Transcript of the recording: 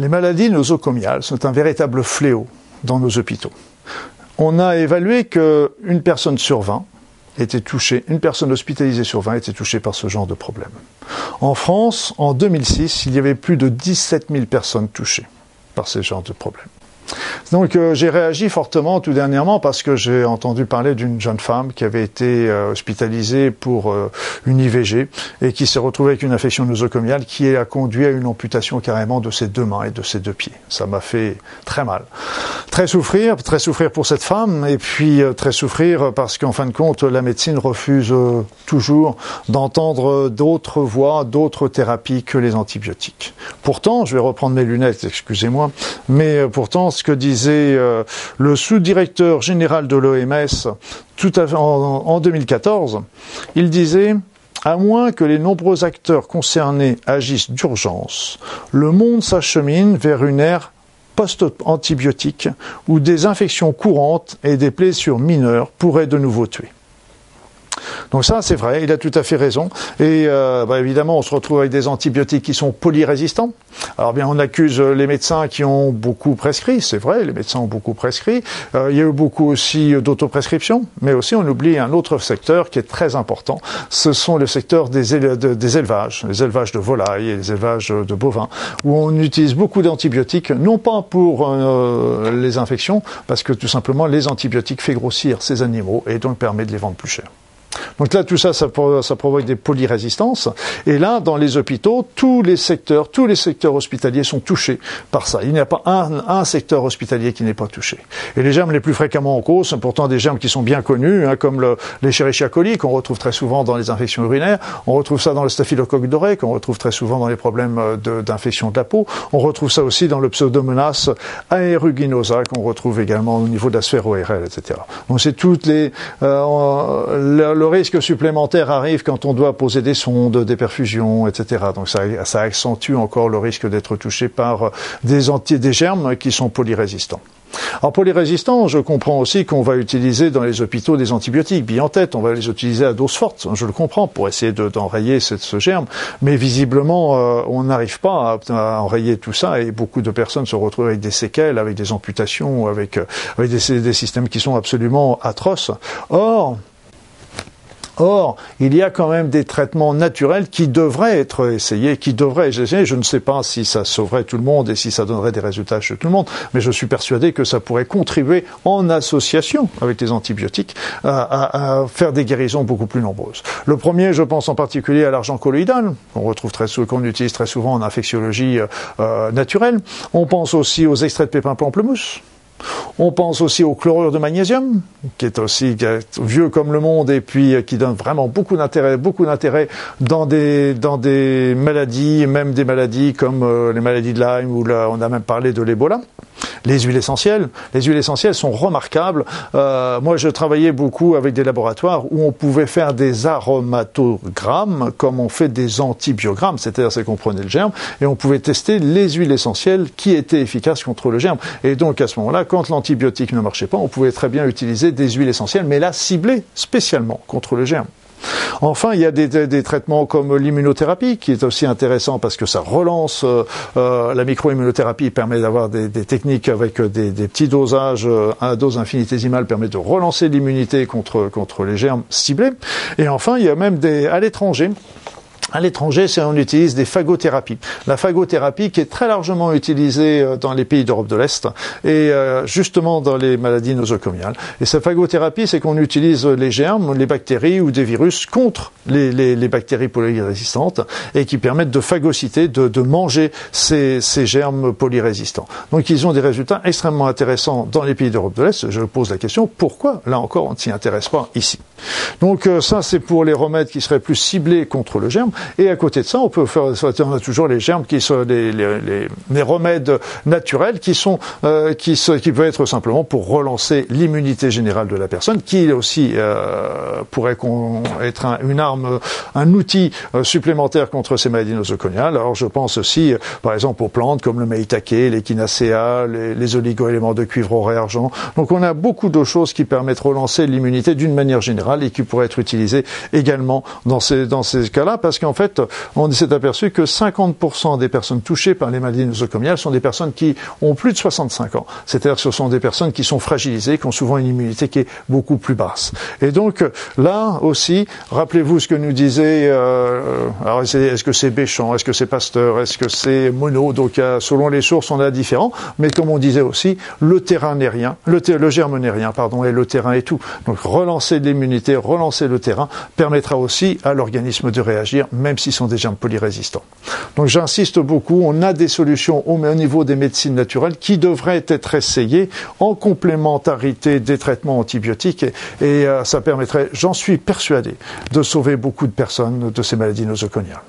Les maladies nosocomiales sont un véritable fléau dans nos hôpitaux. On a évalué qu'une personne sur 20 était touchée, une personne hospitalisée sur 20 était touchée par ce genre de problème. En France, en 2006, il y avait plus de 17 000 personnes touchées par ce genre de problème. Donc euh, j'ai réagi fortement tout dernièrement parce que j'ai entendu parler d'une jeune femme qui avait été euh, hospitalisée pour euh, une IVG et qui s'est retrouvée avec une infection nosocomiale qui a conduit à une amputation carrément de ses deux mains et de ses deux pieds. Ça m'a fait très mal. Très souffrir, très souffrir pour cette femme et puis très souffrir parce qu'en fin de compte la médecine refuse toujours d'entendre d'autres voies, d'autres thérapies que les antibiotiques. Pourtant, je vais reprendre mes lunettes, excusez-moi, mais pourtant ce que disait euh, le sous-directeur général de l'OMS tout en, en 2014. Il disait à moins que les nombreux acteurs concernés agissent d'urgence, le monde s'achemine vers une ère post-antibiotique où des infections courantes et des blessures mineures pourraient de nouveau tuer. Donc ça, c'est vrai, il a tout à fait raison. Et euh, bah, évidemment, on se retrouve avec des antibiotiques qui sont polyrésistants. Alors bien, on accuse les médecins qui ont beaucoup prescrit, c'est vrai, les médecins ont beaucoup prescrit. Euh, il y a eu beaucoup aussi d'autoprescription, mais aussi on oublie un autre secteur qui est très important. Ce sont le secteur des, élevages, les élevages de volailles et les élevages de bovins, où on utilise beaucoup d'antibiotiques, non pas pour euh, les infections, parce que tout simplement les antibiotiques font grossir ces animaux et donc permet de les vendre plus cher. Donc là, tout ça, ça, provoque des polyrésistances. Et là, dans les hôpitaux, tous les secteurs, tous les secteurs hospitaliers sont touchés par ça. Il n'y a pas un, secteur hospitalier qui n'est pas touché. Et les germes les plus fréquemment en cause sont pourtant des germes qui sont bien connus, hein, comme le, l'Escherichia coli, qu'on retrouve très souvent dans les infections urinaires. On retrouve ça dans le staphylocoque doré, qu'on retrouve très souvent dans les problèmes euh, d'infection de, la peau. On retrouve ça aussi dans le pseudomonas aeruginosa, qu'on retrouve également au niveau de la sphère ORL, etc. Donc c'est toutes les... Euh, le risque supplémentaire arrive quand on doit poser des sondes, des perfusions, etc. Donc ça, accentue encore le risque d'être touché par des, germes qui sont polyrésistants. Alors pour je comprends aussi qu'on va utiliser dans les hôpitaux des antibiotiques, bien en tête, on va les utiliser à dose forte, je le comprends, pour essayer d'enrayer ce germe, mais visiblement euh, on n'arrive pas à, enrayer tout ça et beaucoup de personnes se retrouvent avec des séquelles, avec des amputations, avec, euh, des, des systèmes qui sont absolument atroces. Or, Or, il y a quand même des traitements naturels qui devraient être essayés, qui devraient être essayés. Je ne sais pas si ça sauverait tout le monde et si ça donnerait des résultats chez tout le monde, mais je suis persuadé que ça pourrait contribuer en association avec les antibiotiques à, faire des guérisons beaucoup plus nombreuses. Le premier, je pense en particulier à l'argent colloïdal, qu'on retrouve très qu'on utilise très souvent en infectiologie euh, euh, naturelle. On pense aussi aux extraits de pépins pamplemousse on pense aussi au chlorure de magnésium, qui est aussi vieux comme le monde et puis euh, qui donne vraiment beaucoup d'intérêt, beaucoup d'intérêt dans des dans des maladies, même des maladies comme euh, les maladies de Lyme ou on a même parlé de l'Ebola. Les huiles essentielles, les huiles essentielles sont remarquables. Euh, moi, je travaillais beaucoup avec des laboratoires où on pouvait faire des aromatogrammes comme on fait des antibiogrammes, c'est-à-dire c'est qu'on prenait le germe et on pouvait tester les huiles essentielles qui étaient efficaces contre le germe. Et donc à ce moment-là, quand l'antibiotique ne marchait pas, on pouvait très bien utiliser des huiles essentielles, mais là ciblées spécialement contre le germe. Enfin, il y a des, traitements comme l'immunothérapie qui est aussi intéressant parce que ça relance euh, euh, la microimmunothérapie permet d'avoir des, techniques avec des, petits dosages, euh, un dose infinitésimale permet de relancer l'immunité contre contre les germes ciblés. Et enfin, il y a même des à l'étranger à l'étranger, on utilise des phagothérapies. La phagothérapie qui est très largement utilisée euh, dans les pays d'Europe de l'Est et euh, justement dans les maladies nosocomiales. Et cette phagothérapie, c'est qu'on utilise les germes, les bactéries ou des virus contre les, les, les bactéries polyrésistantes et qui permettent de phagocyter, de, de manger ces, ces, germes polyrésistants. Donc ils ont des résultats extrêmement intéressants dans les pays d'Europe de l'Est. Je pose la question, pourquoi Là encore, on ne s'y intéresse pas ici? Donc euh, ça, c'est pour les remèdes qui seraient plus ciblés contre le germe. Et à côté de ça, on peut faire, on a toujours les germes qui sont les, les, les, remèdes naturels qui sont euh, qui, qui peuvent être simplement pour relancer l'immunité générale de la personne, qui aussi euh, pourrait être une arme, un outil euh, supplémentaire contre ces maladies nosocomiales. Alors je pense aussi, euh, par exemple, aux plantes comme le maïtake, l'échinacea, les, les oligoéléments de cuivre, or et argent. Donc on a beaucoup de choses qui permettent de relancer l'immunité d'une manière générale et qui pourraient être utilisées également dans ces dans ces cas-là, parce que qu'en fait, on s'est aperçu que 50% des personnes touchées par les maladies nosocomiales sont des personnes qui ont plus de 65 ans. C'est-à-dire que ce sont des personnes qui sont fragilisées, qui ont souvent une immunité qui est beaucoup plus basse. Et donc là aussi, rappelez-vous ce que nous disait, euh, alors est-ce que c'est Béchamp, est-ce que c'est Pasteur, est-ce que c'est Monod, donc selon les sources on a différents, mais comme on disait aussi, le terrain n'est rien, le germe n'est rien, pardon, et le terrain est tout. Donc relancer l'immunité, relancer le terrain permettra aussi à l'organisme de réagir, même s'ils sont des germes polyrésistants. Donc j'insiste beaucoup, on a des solutions au, niveau des médecines naturelles qui devraient être essayées en complémentarité des traitements antibiotiques et, et euh, ça permettrait, j'en suis persuadé, de sauver beaucoup de personnes de ces maladies nosoconiales.